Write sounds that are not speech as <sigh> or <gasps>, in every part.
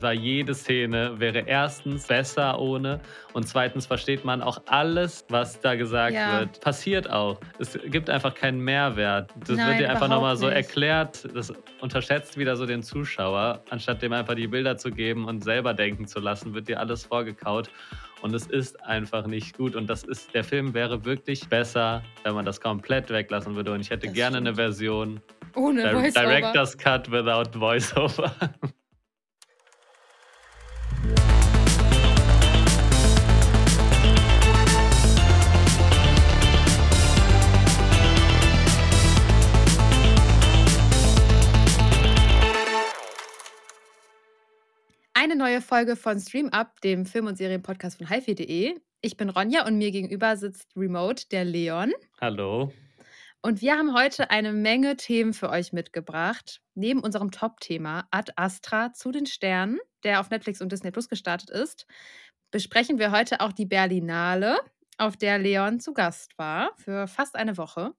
Weil jede Szene wäre erstens besser ohne und zweitens versteht man auch alles, was da gesagt Ja. wird. Passiert auch. Es gibt einfach keinen Mehrwert. Das Nein, wird dir einfach nochmal so erklärt. Das unterschätzt wieder so den Zuschauer. Anstatt dem einfach die Bilder zu geben und selber denken zu lassen, wird dir alles vorgekaut. Und es ist einfach nicht gut. Und das ist, der Film wäre wirklich besser, wenn man das komplett weglassen würde. Und ich hätte Das gerne stimmt. eine Version Ohne Voice-Over. Director's Cut without Voiceover. <laughs> neue Folge von Stream Up, dem Film- und Serienpodcast von hifi.de. Ich bin Ronja und mir gegenüber sitzt Remote der Leon. Hallo. Und wir haben heute eine Menge Themen für euch mitgebracht. Neben unserem Top-Thema Ad Astra zu den Sternen, der auf Netflix und Disney Plus gestartet ist, besprechen wir heute auch die Berlinale, auf der Leon zu Gast war für fast eine Woche.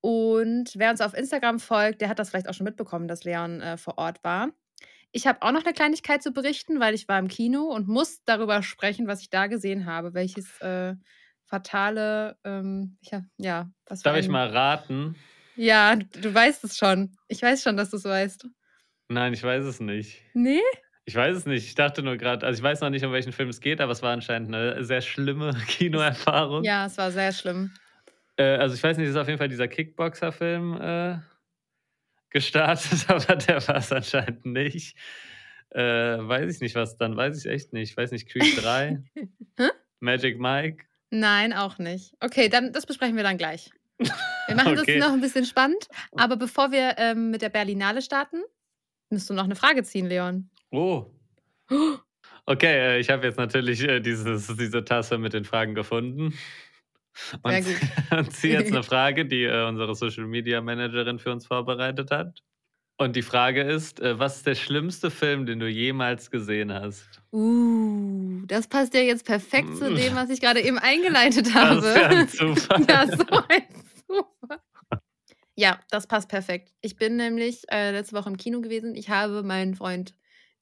Und wer uns auf Instagram folgt, der hat das vielleicht auch schon mitbekommen, dass Leon äh, vor Ort war. Ich habe auch noch eine Kleinigkeit zu berichten, weil ich war im Kino und muss darüber sprechen, was ich da gesehen habe, welches äh, fatale, ähm, ich hab, ja, was Darf ich mal raten? Ja, du, du weißt es schon. Ich weiß schon, dass du es weißt. Nein, ich weiß es nicht. Nee? Ich weiß es nicht. Ich dachte nur gerade, also ich weiß noch nicht, um welchen Film es geht, aber es war anscheinend eine sehr schlimme <laughs> Kinoerfahrung. Ja, es war sehr schlimm. Äh, also ich weiß nicht, es ist auf jeden Fall dieser Kickboxer-Film äh, gestartet, <laughs> aber der war es anscheinend nicht. Äh, weiß ich nicht, was dann, weiß ich echt nicht. Ich weiß nicht, Creed 3, <laughs> Hä? Magic Mike. Nein, auch nicht. Okay, dann das besprechen wir dann gleich. <laughs> Wir machen Okay. das noch ein bisschen spannend. Aber bevor wir ähm, mit der Berlinale starten, musst du noch eine Frage ziehen, Leon. Oh. <gasps> Okay, äh, ich habe jetzt natürlich äh, dieses, diese Tasse mit den Fragen gefunden. Und, <laughs> und ziehe jetzt eine <laughs> Frage, die äh, unsere Social Media Managerin für uns vorbereitet hat. Und die Frage ist: äh, Was ist der schlimmste Film, den du jemals gesehen hast? Uh, das passt ja jetzt perfekt zu dem, was ich gerade eben <laughs> eingeleitet Das habe. ist ja ein Zufall. ja, so ein Zufall. Ja, das passt perfekt. Ich bin nämlich äh, letzte Woche im Kino gewesen. Ich habe meinen Freund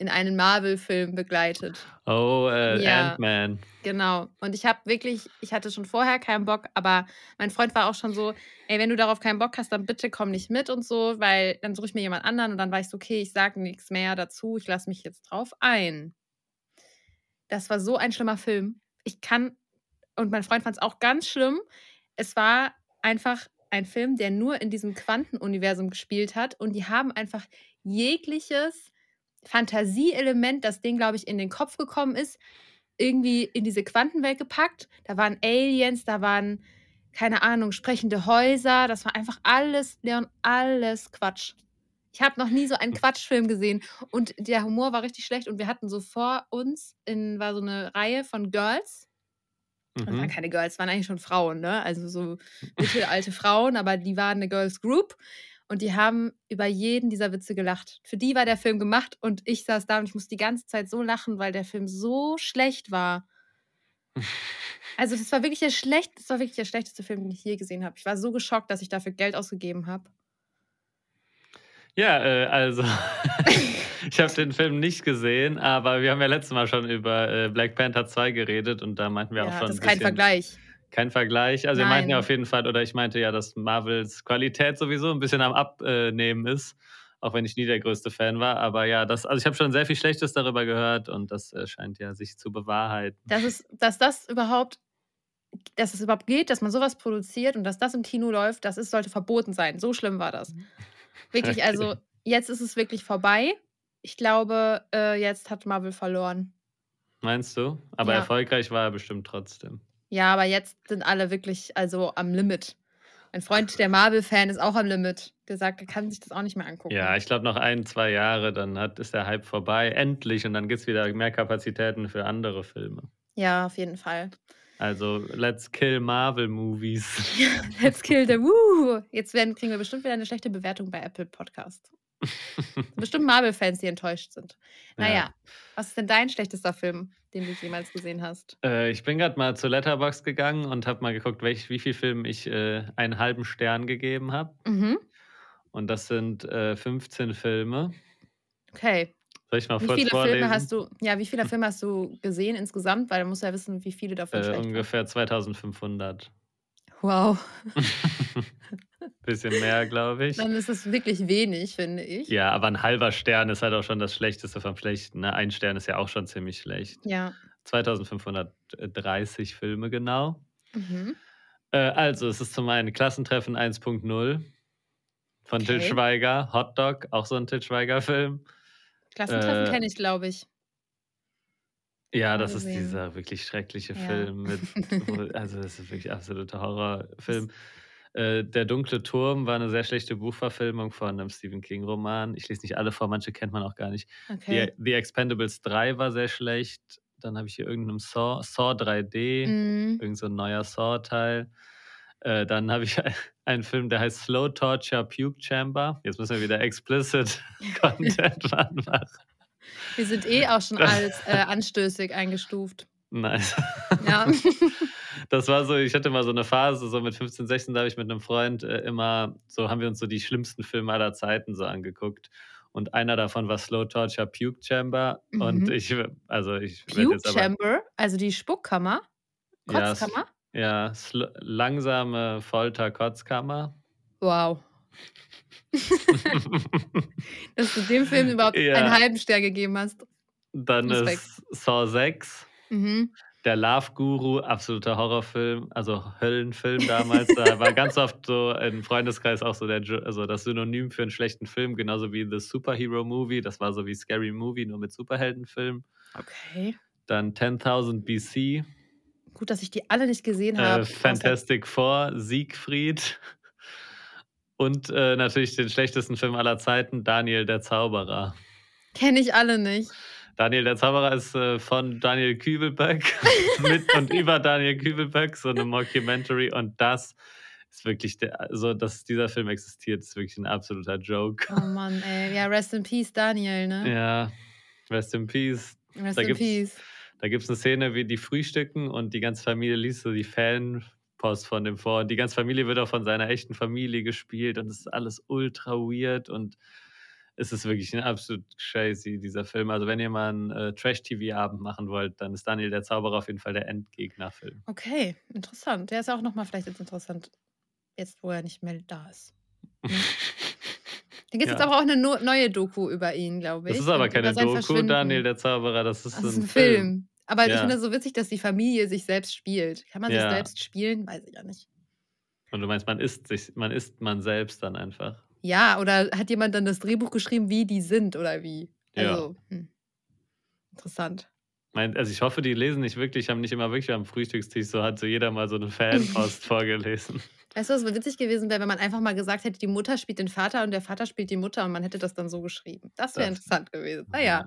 in einen Marvel-Film begleitet. Oh, äh, Ja. Ant-Man. Genau. Und ich habe wirklich, ich hatte schon vorher keinen Bock, aber mein Freund war auch schon so, ey, wenn du darauf keinen Bock hast, dann bitte komm nicht mit und so, weil dann suche ich mir jemand anderen und dann war ich so, okay, ich sage nichts mehr dazu, ich lasse mich jetzt drauf ein. Das war so ein schlimmer Film. Ich kann, und mein Freund fand es auch ganz schlimm. Es war einfach ein Film, der nur in diesem Quantenuniversum gespielt hat und die haben einfach jegliches Fantasieelement, das denen, glaube ich, in den Kopf gekommen ist, irgendwie in diese Quantenwelt gepackt. Da waren Aliens, da waren, keine Ahnung, sprechende Häuser. Das war einfach alles, Leon, alles Quatsch. Ich habe noch nie so einen Quatschfilm gesehen. Und der Humor war richtig schlecht. Und wir hatten so vor uns, in, war so eine Reihe von Girls. Das waren Mhm. keine Girls, waren eigentlich schon Frauen, ne? Also so mittelalte Frauen, aber die waren eine Girls Group. Und die haben über jeden dieser Witze gelacht. Für die war der Film gemacht und ich saß da und ich musste die ganze Zeit so lachen, weil der Film so schlecht war. <laughs> Also, das war wirklich der schlecht, das war wirklich der schlechteste Film, den ich je gesehen habe. Ich war so geschockt, dass ich dafür Geld ausgegeben habe. Ja, äh, also <laughs> ich habe den Film nicht gesehen, aber wir haben ja letztes Mal schon über äh, Black Panther 2 geredet und da meinten wir auch Ja, schon das ist kein Vergleich. Kein Vergleich. Also wir meinten ja Nein. auf jeden Fall, oder ich meinte ja, dass Marvels Qualität sowieso ein bisschen am Abnehmen ist, auch wenn ich nie der größte Fan war. Aber ja, das, also ich habe schon sehr viel Schlechtes darüber gehört und das äh, scheint ja sich zu bewahrheiten. Dass, es, dass das überhaupt, dass es überhaupt geht, dass man sowas produziert und dass das im Kino läuft, das ist, sollte verboten sein. So schlimm war das. Wirklich, <laughs> Okay. also jetzt ist es wirklich vorbei. Ich glaube, äh, jetzt hat Marvel verloren. Meinst du? Aber Ja. erfolgreich war er bestimmt trotzdem. Ja, aber jetzt sind alle wirklich also am Limit. Mein Freund, der Marvel-Fan, ist auch am Limit. Der sagt, er kann sich das auch nicht mehr angucken. Ja, ich glaube noch ein, zwei Jahre, dann hat, ist der Hype vorbei. Endlich. Und dann gibt es wieder mehr Kapazitäten für andere Filme. ja, auf jeden Fall. Also, let's kill Marvel Movies. <laughs> Let's kill the Woo. Jetzt werden, kriegen wir bestimmt wieder eine schlechte Bewertung bei Apple Podcast. <laughs> Bestimmt Marvel-Fans, die enttäuscht sind. Naja, Ja. was ist denn dein schlechtester Film, den du jemals gesehen hast? Äh, ich bin gerade mal zu Letterbox gegangen und habe mal geguckt, welch, wie viel Filmen ich äh, einen halben Stern gegeben habe. Mhm. Und das sind äh, 15 Filme. Okay. Soll ich mal Wie viele Filme vorlesen? hast du ja, wie viele Filme hast du gesehen insgesamt? Weil du musst ja wissen, wie viele davon Äh, schlecht waren. ungefähr 2500. Wow. <laughs> <laughs> Bisschen mehr, glaube ich. Dann ist es wirklich wenig, finde ich. Ja, aber ein halber Stern ist halt auch schon das Schlechteste vom Schlechten. Ne? Ein Stern ist ja auch schon ziemlich schlecht. Ja. 2530 Filme genau. Mhm. Äh, also, es ist zum einen Klassentreffen 1.0 von Okay. Schweiger. Hot Dog, auch so ein Till Schweiger-Film. Klassentreffen Äh, kenne ich, glaube ich. Ja, das ist dieser wirklich schreckliche Ja. Film mit, <laughs> also das ist wirklich absoluter Horrorfilm. Äh, Der dunkle Turm war eine sehr schlechte Buchverfilmung von einem Stephen King-Roman. Ich lese nicht alle vor, manche kennt man auch gar nicht. Okay. The, The Expendables 3 war sehr schlecht. Dann habe ich hier irgendeinen Saw, Saw 3D, Mhm. irgend so ein neuer Saw-Teil. Äh, dann habe ich einen Film, der heißt Slow Torture Puke Chamber. Jetzt müssen wir wieder explicit <laughs> Content machen. Wir sind eh auch schon als äh, anstößig eingestuft. Nice. Ja. <laughs> Das war so, ich hatte mal so eine Phase, so mit 15, 16, da habe ich mit einem Freund äh, immer, so haben wir uns so die schlimmsten Filme aller Zeiten so angeguckt. Und einer davon war Slow Torture Puke Chamber. Und Mhm. ich, also ich Puke jetzt aber, Chamber, also die Spuckkammer. ja, Kotzkammer? ja, sl- langsame Folter-Kotzkammer. Wow. <laughs> Dass du dem Film überhaupt Ja. einen halben Stern gegeben hast. Dann Respekt. ist Saw 6. Mhm. Der Love Guru, absoluter Horrorfilm, also Höllenfilm damals. Da war ganz oft so im Freundeskreis auch so der, also das Synonym für einen schlechten Film, genauso wie The Superhero Movie. Das war so wie Scary Movie, nur mit Superheldenfilm. Okay. Dann 10.000 BC, Gut, dass ich die alle nicht gesehen äh, habe. Fantastic Four, Siegfried und äh, natürlich den schlechtesten Film aller Zeiten, Daniel der Zauberer. Kenne ich alle nicht. Daniel der Zauberer ist äh, von Daniel Kübelböck <laughs> mit und über Daniel Kübelböck, so eine Mockumentary. Und das ist wirklich, der, also dass dieser Film existiert, ist wirklich ein absoluter Joke. Oh Mann, ey. Ja, rest in peace, Daniel, ne? Ja, rest in peace. Rest da in peace. Da gibt es eine Szene, wie die frühstücken und die ganze Familie liest so die Fanpost von dem vor. Und die ganze Familie wird auch von seiner echten Familie gespielt und es ist alles ultra weird und es ist wirklich ein absolut crazy, dieser Film. Also, wenn ihr mal einen äh, Trash-TV-Abend machen wollt, dann ist Daniel der Zauberer auf jeden Fall der Endgegner-Film. Okay, interessant. Der ist auch nochmal vielleicht jetzt interessant, jetzt wo er nicht mehr da ist. Da gibt es <laughs> Ja. jetzt aber auch eine no neue Doku über ihn, glaube ich. Das ist aber und keine Doku. Daniel der Zauberer, das ist, Das ist ein, ein Film. Aber ich Ja. finde es so witzig, dass die Familie sich selbst spielt. Kann man Ja. sich selbst spielen? Weiß ich ja nicht. Und du meinst, man ist sich, man ist man selbst dann einfach. Ja, oder hat jemand dann das Drehbuch geschrieben, wie die sind oder wie? Ja. Also, hm. interessant. Also ich hoffe, die lesen nicht wirklich, haben nicht immer wirklich am Frühstückstisch so, hat so jeder mal so eine Fanpost <laughs> vorgelesen. Weißt du, was wohl witzig gewesen wäre, wenn man einfach mal gesagt hätte, die Mutter spielt den Vater und der Vater spielt die Mutter und man hätte das dann so geschrieben. Das wäre interessant gewesen. Naja,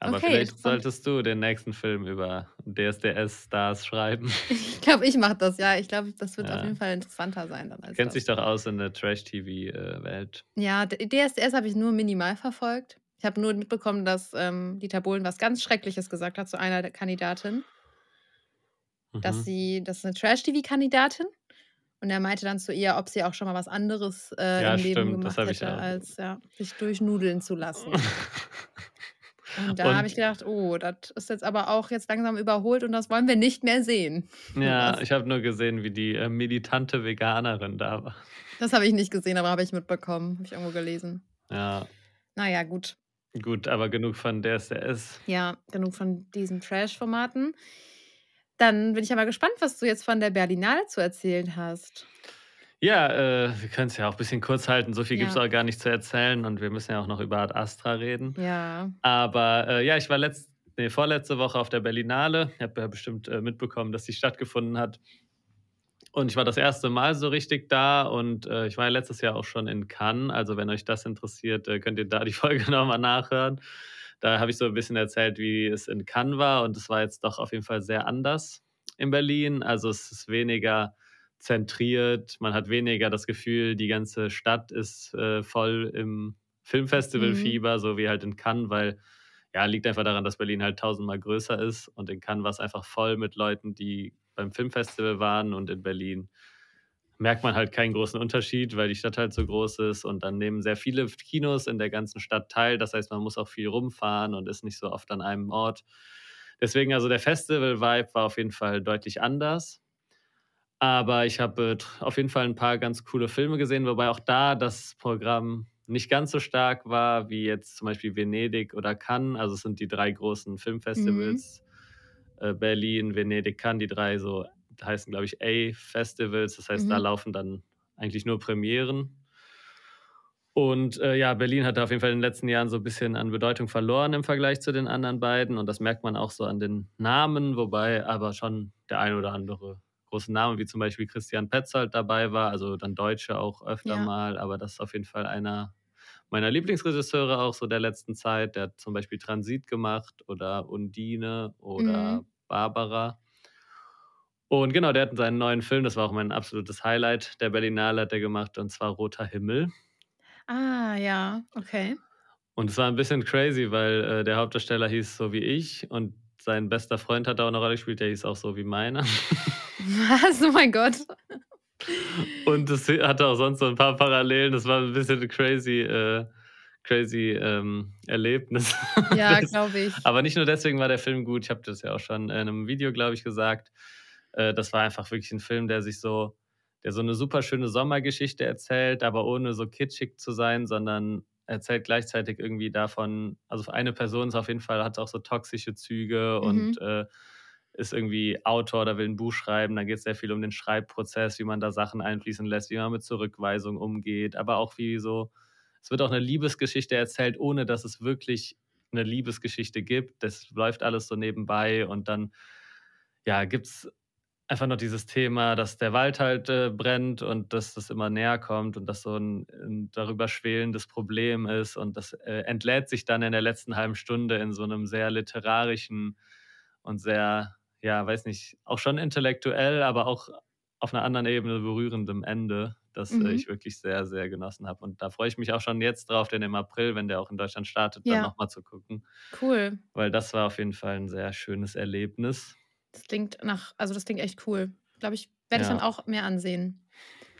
Aber Okay, vielleicht solltest du den nächsten Film über DSDS-Stars schreiben. <laughs> ich glaube, ich mache das, ja. Ich glaube, das wird Ja. auf jeden Fall interessanter sein dann als Kennt das. sich doch aus in der Trash-TV-Welt. Ja, DSDS habe ich nur minimal verfolgt. Ich habe nur mitbekommen, dass ähm, Dieter Bohlen was ganz Schreckliches gesagt hat zu einer der Kandidatin, dass Mhm. sie, das ist eine Trash-TV-Kandidatin. Und er meinte dann zu ihr, ob sie auch schon mal was anderes äh, Ja, im Leben stimmt, gemacht hätte, als ja, sich durchnudeln zu lassen. <laughs> Und da habe ich gedacht, oh, das ist jetzt aber auch jetzt langsam überholt und das wollen wir nicht mehr sehen. <laughs> ja, Was? ich habe nur gesehen, wie die äh, militante Veganerin da war. Das habe ich nicht gesehen, aber habe ich mitbekommen, habe ich irgendwo gelesen. Ja, Naja, gut. gut, aber genug von DSDS. Ja, genug von diesen Trash-Formaten. Dann bin ich aber gespannt, was du jetzt von der Berlinale zu erzählen hast. Ja, äh, wir können es ja auch ein bisschen kurz halten. So viel gibt es Ja. auch gar nicht zu erzählen und wir müssen ja auch noch über Ad Astra reden. Ja. Aber äh, ja, ich war letzt, nee, vorletzte Woche auf der Berlinale. Ich habe ja bestimmt äh, mitbekommen, dass die stattgefunden hat. Und ich war das erste Mal so richtig da und äh, ich war ja letztes Jahr auch schon in Cannes. Also wenn euch das interessiert, äh, könnt ihr da die <laughs> Folge nochmal nachhören. Da habe ich so ein bisschen erzählt, wie es in Cannes war und es war jetzt doch auf jeden Fall sehr anders in Berlin. Also es ist weniger zentriert, man hat weniger das Gefühl, die ganze Stadt ist äh, voll im Filmfestival-Fieber, so wie halt in Cannes, weil ja, liegt einfach daran, dass Berlin halt tausendmal größer ist und in Cannes war es einfach voll mit Leuten, die beim Filmfestival waren und in Berlin merkt man halt keinen großen Unterschied, weil die Stadt halt so groß ist und dann nehmen sehr viele Kinos in der ganzen Stadt teil. Das heißt, man muss auch viel rumfahren und ist nicht so oft an einem Ort. Deswegen, also der Festival-Vibe war auf jeden Fall deutlich anders. Aber ich habe äh, auf jeden Fall ein paar ganz coole Filme gesehen, wobei auch da das Programm nicht ganz so stark war wie jetzt zum Beispiel Venedig oder Cannes. Also es sind die drei großen Filmfestivals. Mhm. Äh, Berlin, Venedig, Cannes, die drei so heißen, glaube ich, A-Festivals. Das heißt, mhm. da laufen dann eigentlich nur Premieren. Und äh, ja, Berlin hat auf jeden Fall in den letzten Jahren so ein bisschen an Bedeutung verloren im Vergleich zu den anderen beiden. Und das merkt man auch so an den Namen, wobei aber schon der ein oder andere große Name, wie zum Beispiel Christian Petzold dabei war, also dann Deutsche auch öfter ja. mal. Aber das ist auf jeden Fall einer meiner Lieblingsregisseure auch so der letzten Zeit. Der hat zum Beispiel Transit gemacht oder Undine oder mhm. Barbara. Und genau, der hat seinen neuen Film, das war auch mein absolutes Highlight der Berlinale, hat er gemacht, und zwar Roter Himmel. Ah, ja, okay. Und es war ein bisschen crazy, weil äh, der Hauptdarsteller hieß so wie ich und sein bester Freund hat da auch eine Rolle gespielt, der hieß auch so wie meiner. Was? Oh mein Gott. Und es hatte auch sonst so ein paar Parallelen. Das war ein bisschen ein crazy, äh, crazy ähm, Erlebnis. Ja, <laughs> glaube ich. Aber nicht nur deswegen war der Film gut. Ich habe das ja auch schon in einem Video, glaube ich, gesagt. Äh, das war einfach wirklich ein Film, der sich so, der so eine super schöne Sommergeschichte erzählt, aber ohne so kitschig zu sein, sondern erzählt gleichzeitig irgendwie davon, also eine Person ist auf jeden Fall, hat auch so toxische Züge mhm. und äh, ist irgendwie Autor oder will ein Buch schreiben. Dann geht es sehr viel um den Schreibprozess, wie man da Sachen einfließen lässt, wie man mit Zurückweisung umgeht, aber auch wie so, es wird auch eine Liebesgeschichte erzählt, ohne dass es wirklich eine Liebesgeschichte gibt. Das läuft alles so nebenbei und dann ja, gibt es einfach noch dieses Thema, dass der Wald halt äh, brennt und dass das immer näher kommt und dass so ein, ein darüber schwelendes Problem ist und das äh, entlädt sich dann in der letzten halben Stunde in so einem sehr literarischen und sehr, ja, weiß nicht, auch schon intellektuell, aber auch auf einer anderen Ebene berührendem Ende, das äh, mhm. äh, ich wirklich sehr, sehr genossen habe. Und da freue ich mich auch schon jetzt drauf, den im April, wenn der auch in Deutschland startet, ja. dann nochmal zu gucken. Cool. Weil das war auf jeden Fall ein sehr schönes Erlebnis. Das klingt nach, also das klingt echt cool. Glaube ich, werde ja. ich dann auch mehr ansehen.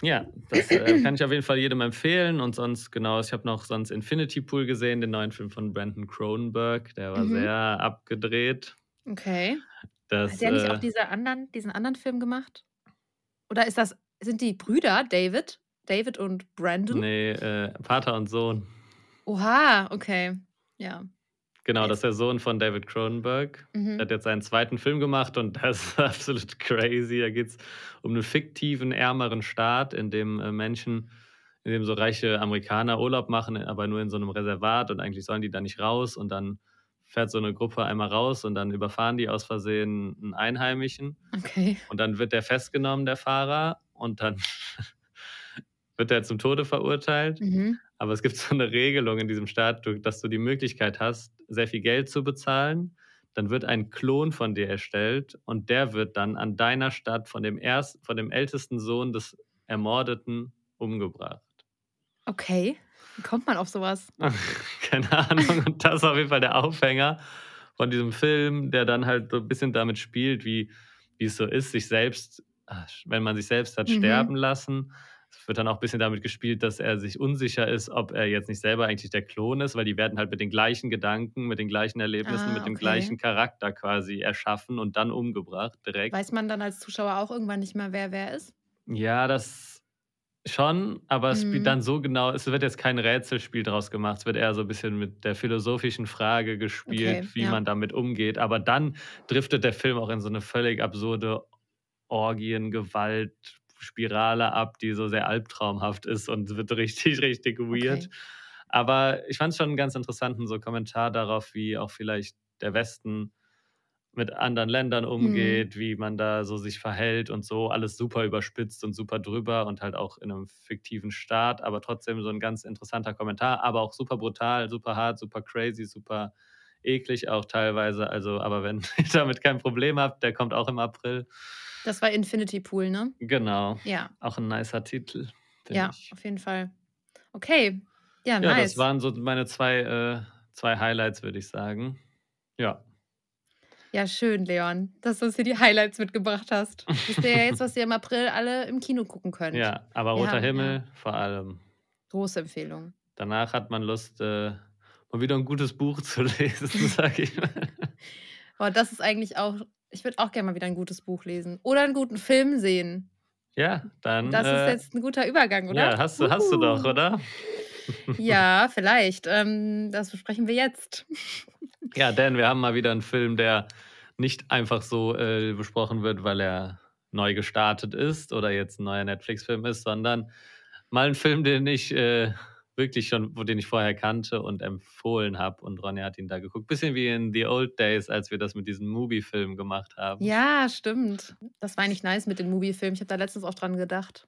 Ja, das äh, kann ich auf jeden Fall jedem empfehlen. Und sonst, genau, ich habe noch sonst Infinity Pool gesehen, den neuen Film von Brandon Cronenberg. Der war mhm. sehr abgedreht. Okay. Das, Hat der nicht äh, auch diese anderen, diesen anderen Film gemacht? Oder ist das, sind die Brüder David? David und Brandon? Nee, äh, Vater und Sohn. Oha, okay. Ja. Genau, das ist der Sohn von David Cronenberg. Mhm. Der hat jetzt seinen zweiten Film gemacht und das ist <laughs> absolut crazy. Da geht es um einen fiktiven, ärmeren Staat, in dem äh, Menschen, in dem so reiche Amerikaner Urlaub machen, aber nur in so einem Reservat und eigentlich sollen die da nicht raus und dann fährt so eine Gruppe einmal raus und dann überfahren die aus Versehen einen Einheimischen. Okay. Und dann wird der festgenommen, der Fahrer, und dann <laughs> wird er zum Tode verurteilt. Mhm. Aber es gibt so eine Regelung in diesem Staat, dass du die Möglichkeit hast, sehr viel Geld zu bezahlen. Dann wird ein Klon von dir erstellt und der wird dann an deiner Stadt von dem, erst, von dem ältesten Sohn des Ermordeten umgebracht. Okay. Wie kommt man auf sowas? <laughs> Keine Ahnung. Und das ist auf jeden Fall der Aufhänger von diesem Film, der dann halt so ein bisschen damit spielt, wie, wie es so ist, sich selbst, wenn man sich selbst hat mhm. sterben lassen wird dann auch ein bisschen damit gespielt, dass er sich unsicher ist, ob er jetzt nicht selber eigentlich der Klon ist, weil die werden halt mit den gleichen Gedanken, mit den gleichen Erlebnissen, ah, mit dem gleichen Charakter quasi erschaffen und dann umgebracht direkt. Weiß man dann als Zuschauer auch irgendwann nicht mehr, wer wer ist? Ja, das schon, aber es mhm. spielt dann so genau, es wird jetzt kein Rätselspiel draus gemacht, es wird eher so ein bisschen mit der philosophischen Frage gespielt, okay, wie ja. man damit umgeht. Aber dann driftet der Film auch in so eine völlig absurde Orgien, Gewalt, Spirale ab, die so sehr albtraumhaft ist und wird richtig, <laughs> richtig weird. Okay. Aber ich fand es schon einen ganz interessanten so Kommentar darauf, wie auch vielleicht der Westen mit anderen Ländern umgeht, mhm. wie man da so sich verhält und so. Alles super überspitzt und super drüber und halt auch in einem fiktiven Staat, aber trotzdem so ein ganz interessanter Kommentar, aber auch super brutal, super hart, super crazy, super eklig auch teilweise. Also, aber wenn <laughs> ihr damit kein Problem habt, der kommt auch im April. Das war Infinity Pool, ne? Genau. Ja. Auch ein nicer Titel. Ja, ich. auf jeden Fall. Okay. Ja, nice. Ja, das waren so meine zwei, äh, zwei Highlights, würde ich sagen. Ja. Ja, schön, Leon, dass du uns hier die Highlights mitgebracht hast. Wisst ihr ja jetzt, was ihr im April alle im Kino gucken könnt. Ja, aber Roter haben, Himmel ja, vor allem. große Empfehlung. Danach hat man Lust, äh, mal wieder ein gutes Buch zu lesen, <laughs> sag ich mal. Oh, das ist eigentlich auch, ich würde auch gerne mal wieder ein gutes Buch lesen. Oder einen guten Film sehen. Ja, dann. Das ist Äh, jetzt ein guter Übergang, oder? ja, hast du, hast du doch, oder? <laughs> Ja, <laughs> vielleicht. Ähm, das besprechen wir jetzt. Ja, Dan, wir haben mal wieder einen Film, der nicht einfach so äh, besprochen wird, weil er neu gestartet ist oder jetzt ein neuer Netflix-Film ist, sondern mal ein Film, den ich äh, wirklich schon, wo den ich vorher kannte und empfohlen habe. Und Ronja hat ihn da geguckt. Bisschen wie in The Old Days, als wir das mit diesem Movie-Film gemacht haben. Ja, stimmt. Das war eigentlich nice mit den Movie-Filmen. Ich habe da letztens auch dran gedacht.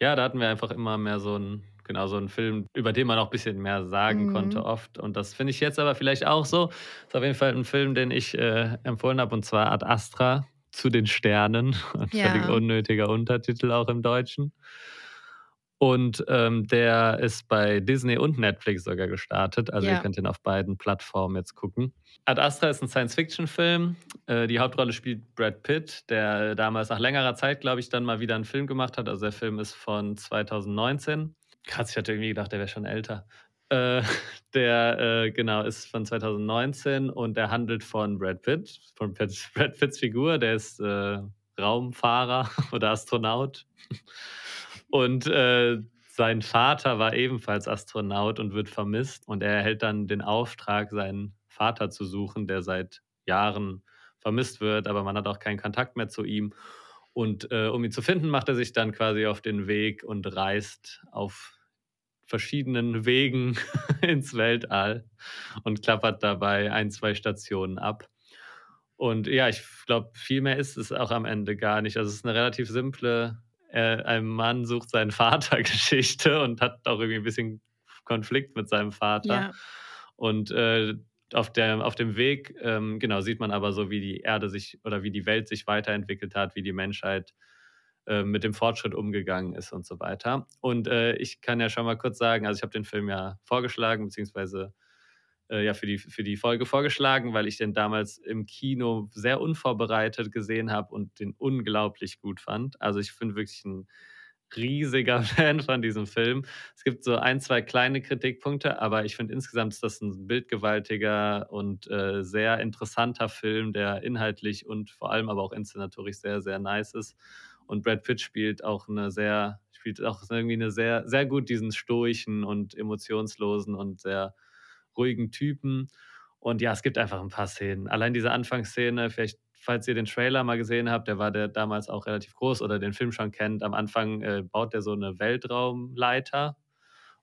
Ja, da hatten wir einfach immer mehr so einen, genau, so einen Film, über den man auch ein bisschen mehr sagen Mhm. konnte oft. Und das finde ich jetzt aber vielleicht auch so. Ist auf jeden Fall ein Film, den ich äh, empfohlen habe, und zwar Ad Astra zu den Sternen. Ein <laughs> völlig Ja. unnötiger Untertitel auch im Deutschen. Und ähm, der ist bei Disney und Netflix sogar gestartet. Also ihr Ja. könnt ihn auf beiden Plattformen jetzt gucken. Ad Astra ist ein Science-Fiction-Film. Äh, die Hauptrolle spielt Brad Pitt, der damals nach längerer Zeit, glaube ich, dann mal wieder einen Film gemacht hat. Also der Film ist von 2019. Krass, ich hatte irgendwie gedacht, der wäre schon älter. Äh, <laughs> der, äh, genau, ist von 2019 und der handelt von Brad Pitt, von Pitt- <laughs> Brad Pitts Figur. Der ist äh, Raumfahrer <laughs> oder Astronaut. Und äh, sein Vater war ebenfalls Astronaut und wird vermisst. Und er erhält dann den Auftrag, seinen Vater zu suchen, der seit Jahren vermisst wird, aber man hat auch keinen Kontakt mehr zu ihm. Und äh, um ihn zu finden, macht er sich dann quasi auf den Weg und reist auf verschiedenen Wegen <laughs> ins Weltall und klappert dabei ein, zwei Stationen ab. Und ja, ich glaube, viel mehr ist es auch am Ende gar nicht. Also es ist eine relativ simple, äh, ein Mann sucht seinen Vater Geschichte <laughs> und hat auch irgendwie ein bisschen Konflikt mit seinem Vater. Ja. Und äh, auf, der, auf dem Weg, ähm, genau, sieht man aber so, wie die Erde sich oder wie die Welt sich weiterentwickelt hat, wie die Menschheit äh, mit dem Fortschritt umgegangen ist und so weiter. Und äh, ich kann ja schon mal kurz sagen, also ich habe den Film ja vorgeschlagen, beziehungsweise äh, ja für die, für die Folge vorgeschlagen, weil ich den damals im Kino sehr unvorbereitet gesehen habe und den unglaublich gut fand. Also ich bin wirklich ein riesiger <laughs> Fan von diesem Film. Es gibt so ein, zwei kleine Kritikpunkte, aber ich finde insgesamt ist das ein bildgewaltiger und äh, sehr interessanter Film, der inhaltlich und vor allem aber auch inszenatorisch sehr, sehr nice ist. Und Brad Pitt spielt auch eine sehr, spielt auch irgendwie eine sehr, sehr gut diesen stoischen und emotionslosen und sehr ruhigen Typen. Und ja, es gibt einfach ein paar Szenen. Allein diese Anfangsszene, vielleicht, falls ihr den Trailer mal gesehen habt, der war der damals auch relativ groß oder den Film schon kennt. Am Anfang äh, baut er so eine Weltraumleiter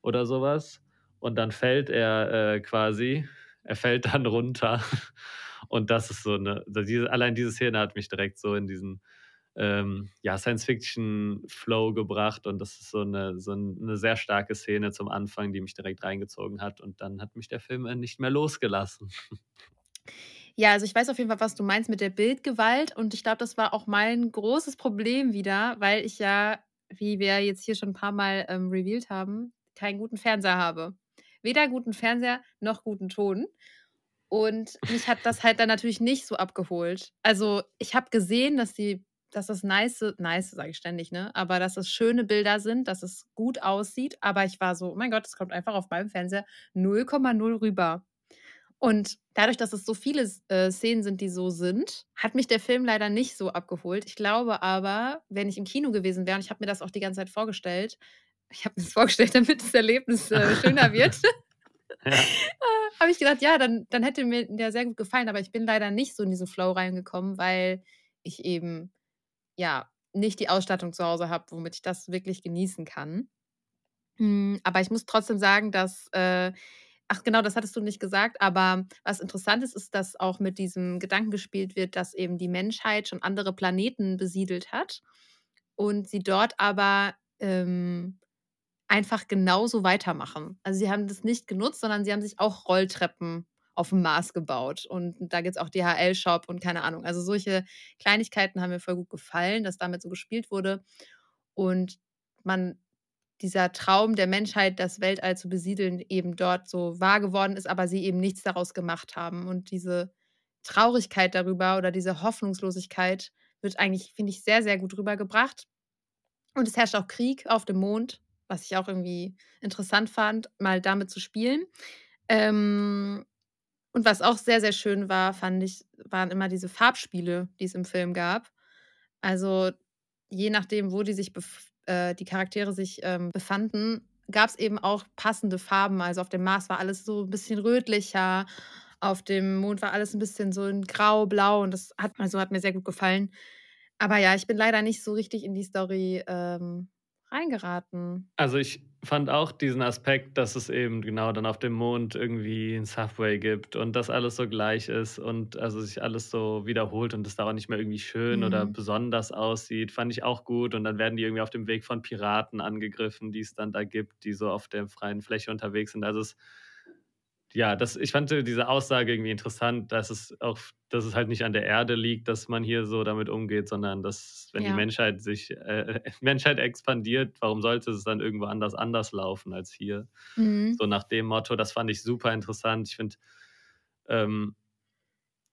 oder sowas. Und dann fällt er äh, quasi, er fällt dann runter. <laughs> Und das ist so eine, also diese, allein diese Szene hat mich direkt so in diesen ähm, ja, Science-Fiction-Flow gebracht und das ist so eine, so eine sehr starke Szene zum Anfang, die mich direkt reingezogen hat und dann hat mich der Film äh, nicht mehr losgelassen. Ja, also ich weiß auf jeden Fall, was du meinst mit der Bildgewalt. Und ich glaube, das war auch mein großes Problem wieder, weil ich ja, wie wir jetzt hier schon ein paar Mal ähm, revealed haben, keinen guten Fernseher habe. Weder guten Fernseher noch guten Ton. Und mich hat das halt dann natürlich nicht so abgeholt. Also ich habe gesehen, dass die, dass das nice, nice sage ich ständig, ne? Aber dass es schöne Bilder sind, dass es gut aussieht. Aber ich war so, oh mein Gott, es kommt einfach auf meinem Fernseher 0,0 rüber. Und dadurch, dass es so viele äh, Szenen sind, die so sind, hat mich der Film leider nicht so abgeholt. Ich glaube aber, wenn ich im Kino gewesen wäre, und ich habe mir das auch die ganze Zeit vorgestellt, ich habe mir das <laughs> vorgestellt, damit das Erlebnis äh, schöner <laughs> wird, <laughs> Ja. habe ich gedacht, ja, dann, dann hätte mir der sehr gut gefallen. Aber ich bin leider nicht so in diesen Flow reingekommen, weil ich eben ja nicht die Ausstattung zu Hause habe, womit ich das wirklich genießen kann. Mm, Aber ich muss trotzdem sagen, dass äh, Ach genau, das hattest du nicht gesagt, aber was interessant ist, ist, dass auch mit diesem Gedanken gespielt wird, dass eben die Menschheit schon andere Planeten besiedelt hat und sie dort aber ähm, einfach genauso weitermachen. Also sie haben das nicht genutzt, sondern sie haben sich auch Rolltreppen auf dem Mars gebaut. Und da gibt es auch DHL-Shop und keine Ahnung. Also solche Kleinigkeiten haben mir voll gut gefallen, dass damit so gespielt wurde. Und man dieser Traum der Menschheit, das Weltall zu besiedeln, eben dort so wahr geworden ist, aber sie eben nichts daraus gemacht haben. Und diese Traurigkeit darüber oder diese Hoffnungslosigkeit wird eigentlich, finde ich, sehr, sehr gut rübergebracht. Und es herrscht auch Krieg auf dem Mond, was ich auch irgendwie interessant fand, mal damit zu spielen. Ähm, und was auch sehr, sehr schön war, fand ich, waren immer diese Farbspiele, die es im Film gab. Also je nachdem, wo die sich äh, die Charaktere sich ähm, befanden, gab es eben auch passende Farben. Also auf dem Mars war alles so ein bisschen rötlicher, auf dem Mond war alles ein bisschen so in grau, blau und das hat, also hat mir sehr gut gefallen. Aber ja, ich bin leider nicht so richtig in die Story ähm, reingeraten. Also ich fand auch diesen Aspekt, dass es eben genau dann auf dem Mond irgendwie ein Subway gibt und dass alles so gleich ist und also sich alles so wiederholt und es da auch nicht mehr irgendwie schön mhm. oder besonders aussieht, fand ich auch gut. Und dann werden die irgendwie auf dem Weg von Piraten angegriffen, die es dann da gibt, die so auf der freien Fläche unterwegs sind. Also es ja, das, ich fand diese Aussage irgendwie interessant, dass es auch, dass es halt nicht an der Erde liegt, dass man hier so damit umgeht, sondern dass, wenn ja. die Menschheit sich, äh, <laughs> Menschheit expandiert, warum sollte es dann irgendwo anders anders laufen als hier? Mhm. So nach dem Motto, das fand ich super interessant. Ich finde, ähm,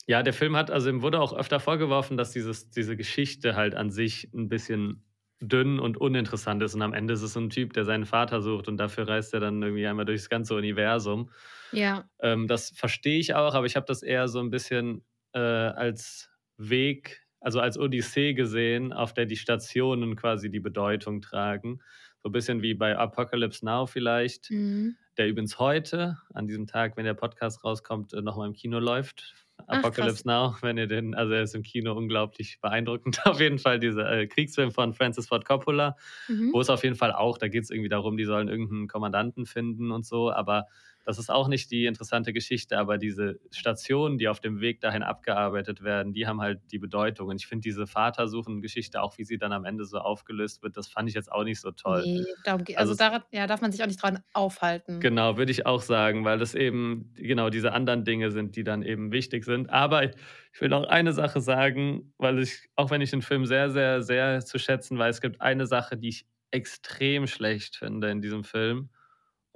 ja, der Film hat, also ihm wurde auch öfter vorgeworfen, dass dieses, diese Geschichte halt an sich ein bisschen dünn und uninteressant ist. Und am Ende ist es so ein Typ, der seinen Vater sucht und dafür reist er dann irgendwie einmal durchs ganze Universum. Ja. Ähm, das verstehe ich auch, aber ich habe das eher so ein bisschen äh, als Weg, also als Odyssee gesehen, auf der die Stationen quasi die Bedeutung tragen. So ein bisschen wie bei Apocalypse Now vielleicht, mhm. der übrigens heute, an diesem Tag, wenn der Podcast rauskommt, äh, nochmal im Kino läuft Apocalypse Now, wenn ihr den, also er ist im Kino unglaublich beeindruckend. <laughs> Auf jeden Fall dieser äh, Kriegsfilm von Francis Ford Coppola, mhm. wo es auf jeden Fall auch, da geht es irgendwie darum, die sollen irgendeinen Kommandanten finden und so, aber das ist auch nicht die interessante Geschichte, aber diese Stationen, die auf dem Weg dahin abgearbeitet werden, die haben halt die Bedeutung. Und ich finde diese Vatersuchen-Geschichte, auch wie sie dann am Ende so aufgelöst wird, das fand ich jetzt auch nicht so toll. Nee, darum also, also daran, ja, darf man sich auch nicht dran aufhalten. Genau, würde ich auch sagen, weil das eben genau diese anderen Dinge sind, die dann eben wichtig sind. Aber ich will noch eine Sache sagen, weil ich, auch wenn ich den Film sehr, sehr, sehr zu schätzen weiß, es gibt eine Sache, die ich extrem schlecht finde in diesem Film.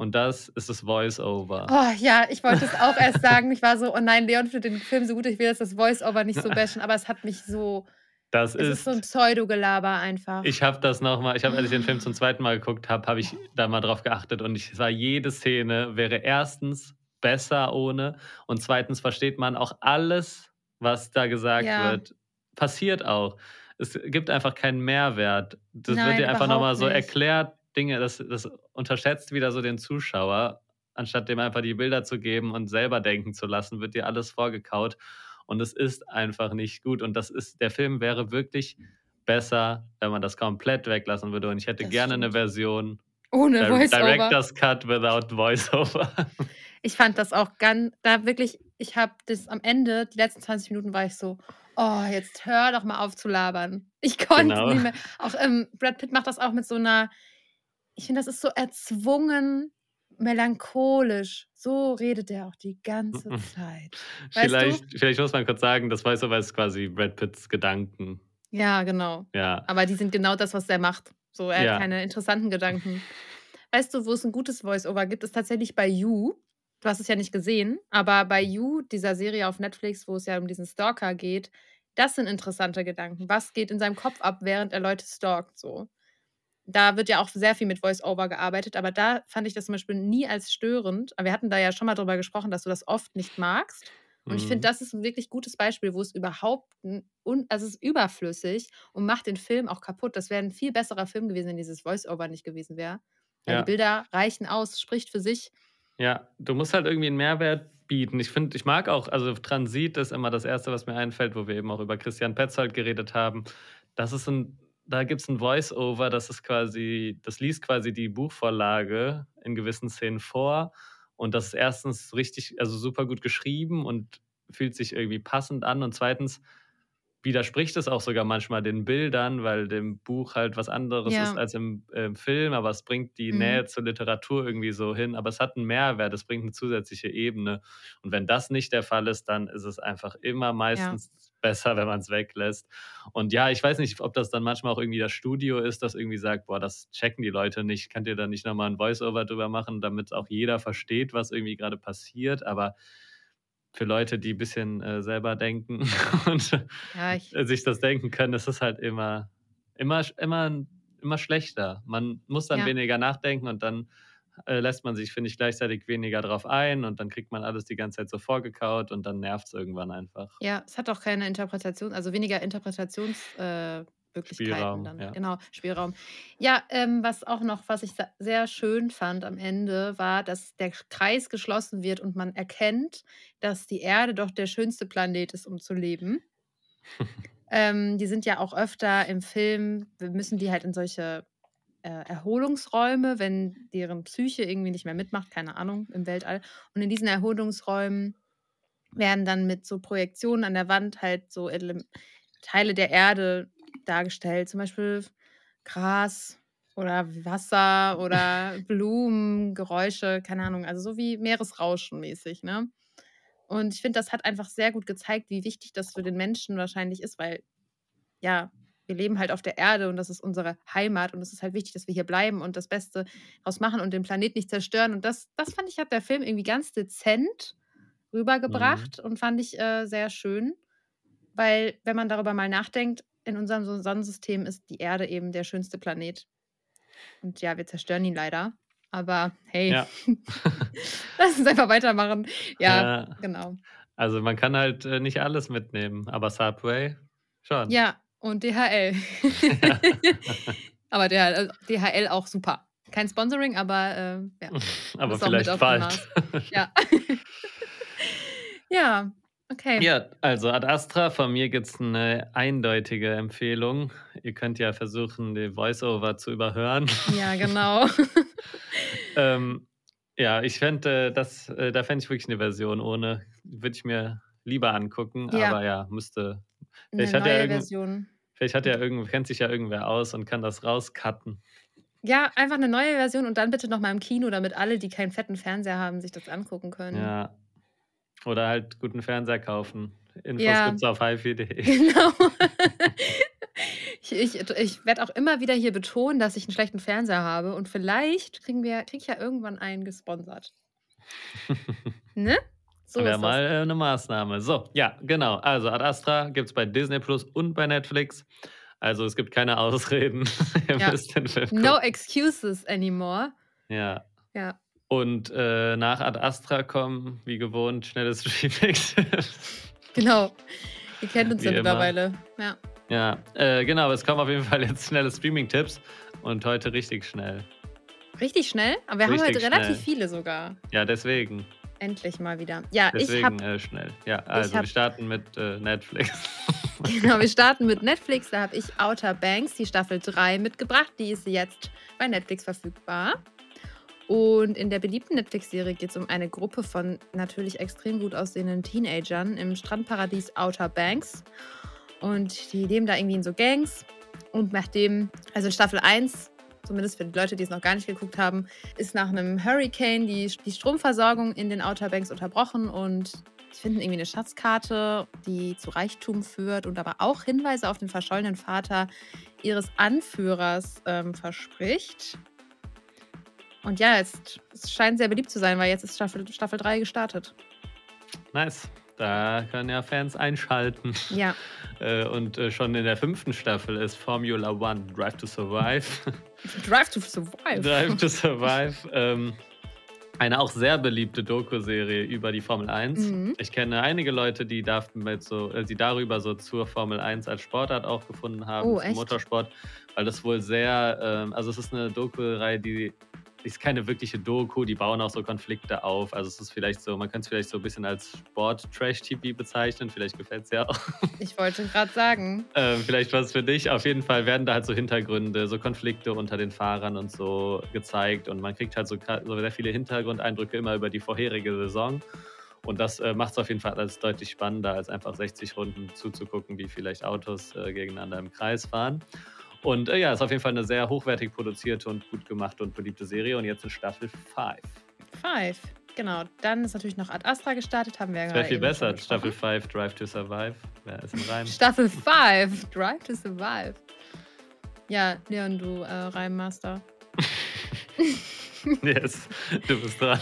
Und das ist das Voice-Over. Oh ja, ich wollte es auch erst sagen. Ich war so, oh nein, Leon findet den Film so gut, ich will jetzt das Voice-Over nicht so <laughs> bashen, aber es hat mich so. Das es ist, ist so ein Pseudogelaber einfach. Ich habe das nochmal, ich habe, als ich den Film <gasps> zum zweiten Mal geguckt habe, habe ich da mal drauf geachtet und ich sah, jede Szene wäre erstens besser ohne und zweitens versteht man auch alles, was da gesagt ja. wird. Passiert auch. Es gibt einfach keinen Mehrwert. Das Nein, wird dir einfach nochmal so erklärt, Dinge, das, das unterschätzt wieder so den Zuschauer. Anstatt dem einfach die Bilder zu geben und selber denken zu lassen, wird dir alles vorgekaut. Und es ist einfach nicht gut. Und das ist, der Film wäre wirklich besser, wenn man das komplett weglassen würde. Und ich hätte das gerne stimmt. eine Version ohne Voiceover. Director's Cut without Voiceover. <laughs> Ich fand das auch ganz, da wirklich, ich habe das am Ende, die letzten 20 Minuten war ich so, oh, jetzt hör doch mal auf zu labern. Ich konnte genau. nicht mehr. Auch ähm, Brad Pitt macht das auch mit so einer ich finde, das ist so erzwungen melancholisch. So redet er auch die ganze Zeit. vielleicht, vielleicht muss man kurz sagen, das weiß aber ist quasi Brad Pitts Gedanken. Ja, genau. Ja. Aber die sind genau das, was er macht. So, er ja. hat keine interessanten Gedanken. Weißt du, wo es ein gutes Voice-Over gibt, ist tatsächlich bei You. Du hast es ja nicht gesehen, aber bei You, dieser Serie auf Netflix, wo es ja um diesen Stalker geht, das sind interessante Gedanken. Was geht in seinem Kopf ab, während er Leute stalkt, so da wird ja auch sehr viel mit Voice-Over gearbeitet, aber da fand ich das zum Beispiel nie als störend. Aber wir hatten da ja schon mal drüber gesprochen, dass du das oft nicht magst. Und mhm. ich finde, das ist ein wirklich gutes Beispiel, wo es überhaupt, un, also es ist überflüssig und macht den Film auch kaputt. Das wäre ein viel besserer Film gewesen, wenn dieses Voice-Over nicht gewesen wäre. Ja. Die Bilder reichen aus, spricht für sich. Ja, du musst halt irgendwie einen Mehrwert bieten. Ich finde, ich mag auch, also Transit ist immer das Erste, was mir einfällt, wo wir eben auch über Christian Petzold geredet haben. Das ist ein da gibt es ein Voice-Over, das ist quasi, das liest quasi die Buchvorlage in gewissen Szenen vor. Und das ist erstens richtig, also super gut geschrieben und fühlt sich irgendwie passend an. Und zweitens widerspricht es auch sogar manchmal den Bildern, weil dem Buch halt was anderes ja. ist als im, im, Film, aber es bringt die mhm. Nähe zur Literatur irgendwie so hin. Aber es hat einen Mehrwert, es bringt eine zusätzliche Ebene. Und wenn das nicht der Fall ist, dann ist es einfach immer meistens ja. besser, wenn man es weglässt. Und ja, ich weiß nicht, ob das dann manchmal auch irgendwie das Studio ist, das irgendwie sagt, boah, das checken die Leute nicht. Könnt ihr da nicht nochmal ein Voice-Over drüber machen, damit auch jeder versteht, was irgendwie gerade passiert. Aber für Leute, die ein bisschen äh, selber denken <laughs> und Ja, ich, sich das denken können, ist es halt immer, immer, immer, immer schlechter. Man muss dann ja, weniger nachdenken und dann äh, lässt man sich, finde ich, gleichzeitig weniger drauf ein und dann kriegt man alles die ganze Zeit so vorgekaut und dann nervt es irgendwann einfach. ja, es hat auch keine Interpretation, also weniger Interpretationsmöglichkeiten äh, Möglichkeiten Spielraum, dann, ja. genau, Spielraum. Ja, ähm, was auch noch, was ich sehr schön fand am Ende, war, dass der Kreis geschlossen wird und man erkennt, dass die Erde doch der schönste Planet ist, um zu leben. <laughs> Ähm, die sind ja auch öfter im Film, wir müssen die halt in solche äh, Erholungsräume, wenn deren Psyche irgendwie nicht mehr mitmacht, keine Ahnung, im Weltall. Und in diesen Erholungsräumen werden dann mit so Projektionen an der Wand halt so Teile der Erde dargestellt, zum Beispiel Gras oder Wasser oder <laughs> Blumen, Geräusche, keine Ahnung, also so wie Meeresrauschen mäßig, ne? Und ich finde, das hat einfach sehr gut gezeigt, wie wichtig das für den Menschen wahrscheinlich ist, weil ja, wir leben halt auf der Erde und das ist unsere Heimat und es ist halt wichtig, dass wir hier bleiben und das Beste daraus machen und den Planet nicht zerstören. Und das, das fand ich, hat der Film irgendwie ganz dezent Mhm. rübergebracht und fand ich äh, sehr schön, weil wenn man darüber mal nachdenkt, in unserem so- Sonnensystem ist die Erde eben der schönste Planet. Und ja, wir zerstören ihn leider. Aber hey, Ja. <laughs> lass uns einfach weitermachen. Ja, Ja, genau. also man kann halt äh, nicht alles mitnehmen, aber Subway schon. Ja, und DHL. Ja. <laughs> aber DHL, DHL auch super. Kein Sponsoring, aber äh, ja. <laughs> aber vielleicht bald. Ja. ja, okay. Ja, also Ad Astra, von mir gibt es eine eindeutige Empfehlung. Ihr könnt ja versuchen, die Voice-Over zu überhören. Ja, genau. <laughs> ähm, ja, ich fände, das, äh, da fände ich wirklich eine Version ohne. Würde ich mir lieber angucken, Ja. aber ja, müsste. Eine Vielleicht hat ja neue Version. Vielleicht hat ja irgend, kennt sich ja irgendwer aus und kann das rauscutten. Ja, einfach eine neue Version und dann bitte noch mal im Kino, damit alle, die keinen fetten Fernseher haben, sich das angucken können. Ja. Oder halt guten Fernseher kaufen. Infos Ja. gibt's auf hifi.de. <laughs> <laughs> Genau. ich ich, ich werde auch immer wieder hier betonen, dass ich einen schlechten Fernseher habe und vielleicht kriegen wir, krieg ich ja irgendwann einen gesponsert. <laughs> Ne? So Wäre ist mal äh, eine Maßnahme. So, ja, genau. Also Ad Astra gibt es bei Disney Plus und bei Netflix. Also es gibt keine Ausreden. Ihr Ja. müsst den Film gucken. No excuses anymore. Ja. Ja. Und äh, nach Ad Astra kommen, wie gewohnt, schnelle Streamings. <laughs> Genau. Ihr kennt uns Wie ja immer. mittlerweile. Ja. ja, äh, genau. Es kommen auf jeden Fall jetzt schnelle Streaming-Tipps. Und heute richtig schnell. Richtig schnell, aber wir haben heute Richtig relativ schnell. viele sogar. Ja, deswegen. Endlich mal wieder. Ja, ich Deswegen habe äh, schnell. Ja, also hab- wir starten mit äh, Netflix. <laughs> Genau, wir starten mit Netflix. Da habe ich Outer Banks, die Staffel 3, mitgebracht. Die ist jetzt bei Netflix verfügbar. Und in der beliebten Netflix-Serie geht es um eine Gruppe von natürlich extrem gut aussehenden Teenagern im Strandparadies Outer Banks. Und die leben da irgendwie in so Gangs. Und nachdem, also Staffel 1, zumindest für die Leute, die es noch gar nicht geguckt haben, ist nach einem Hurricane die, die Stromversorgung in den Outer Banks unterbrochen und sie finden irgendwie eine Schatzkarte, die zu Reichtum führt und aber auch Hinweise auf den verschollenen Vater ihres Anführers ähm, verspricht. Und ja, jetzt, es scheint sehr beliebt zu sein, weil jetzt ist Staffel, Staffel 3 gestartet. nice. Da können ja Fans einschalten. Ja, <laughs> Äh, und äh, schon in der fünften Staffel ist Formula One Drive to Survive. <laughs> Drive to Survive. Drive to Survive. <laughs> ähm, eine auch sehr beliebte Doku-Serie über die Formel 1. Mhm. Ich kenne einige Leute, die, so, äh, die darüber so zur Formel 1 als Sportart auch gefunden haben, Oh? Motorsport, weil das wohl sehr, ähm, also es ist eine Doku-Reihe, die ist keine wirkliche Doku, die bauen auch so Konflikte auf. Also es ist vielleicht so, man kann es vielleicht so ein bisschen als Sport-Trash-TV bezeichnen, vielleicht gefällt es ja auch. Ich wollte gerade sagen. Ähm, vielleicht was für dich. Auf jeden Fall werden da halt so Hintergründe, so Konflikte unter den Fahrern und so gezeigt. Und man kriegt halt so, so sehr viele Hintergrundeindrücke immer über die vorherige Saison. Und das äh, macht es auf jeden Fall alles deutlich spannender, als einfach 60 Runden zuzugucken, wie vielleicht Autos äh, gegeneinander im Kreis fahren. Und äh, ja, ist auf jeden Fall eine sehr hochwertig produzierte und gut gemachte und beliebte Serie. Und jetzt in Staffel 5. Five. Genau. Dann ist natürlich noch Ad Astra gestartet, haben wir ja gerade viel besser. Staffel 5, Drive to Survive. Wer ist im Reim? Staffel 5, Drive to Survive. Ja, Leon, du äh, Reimmaster. <laughs> yes, du bist dran.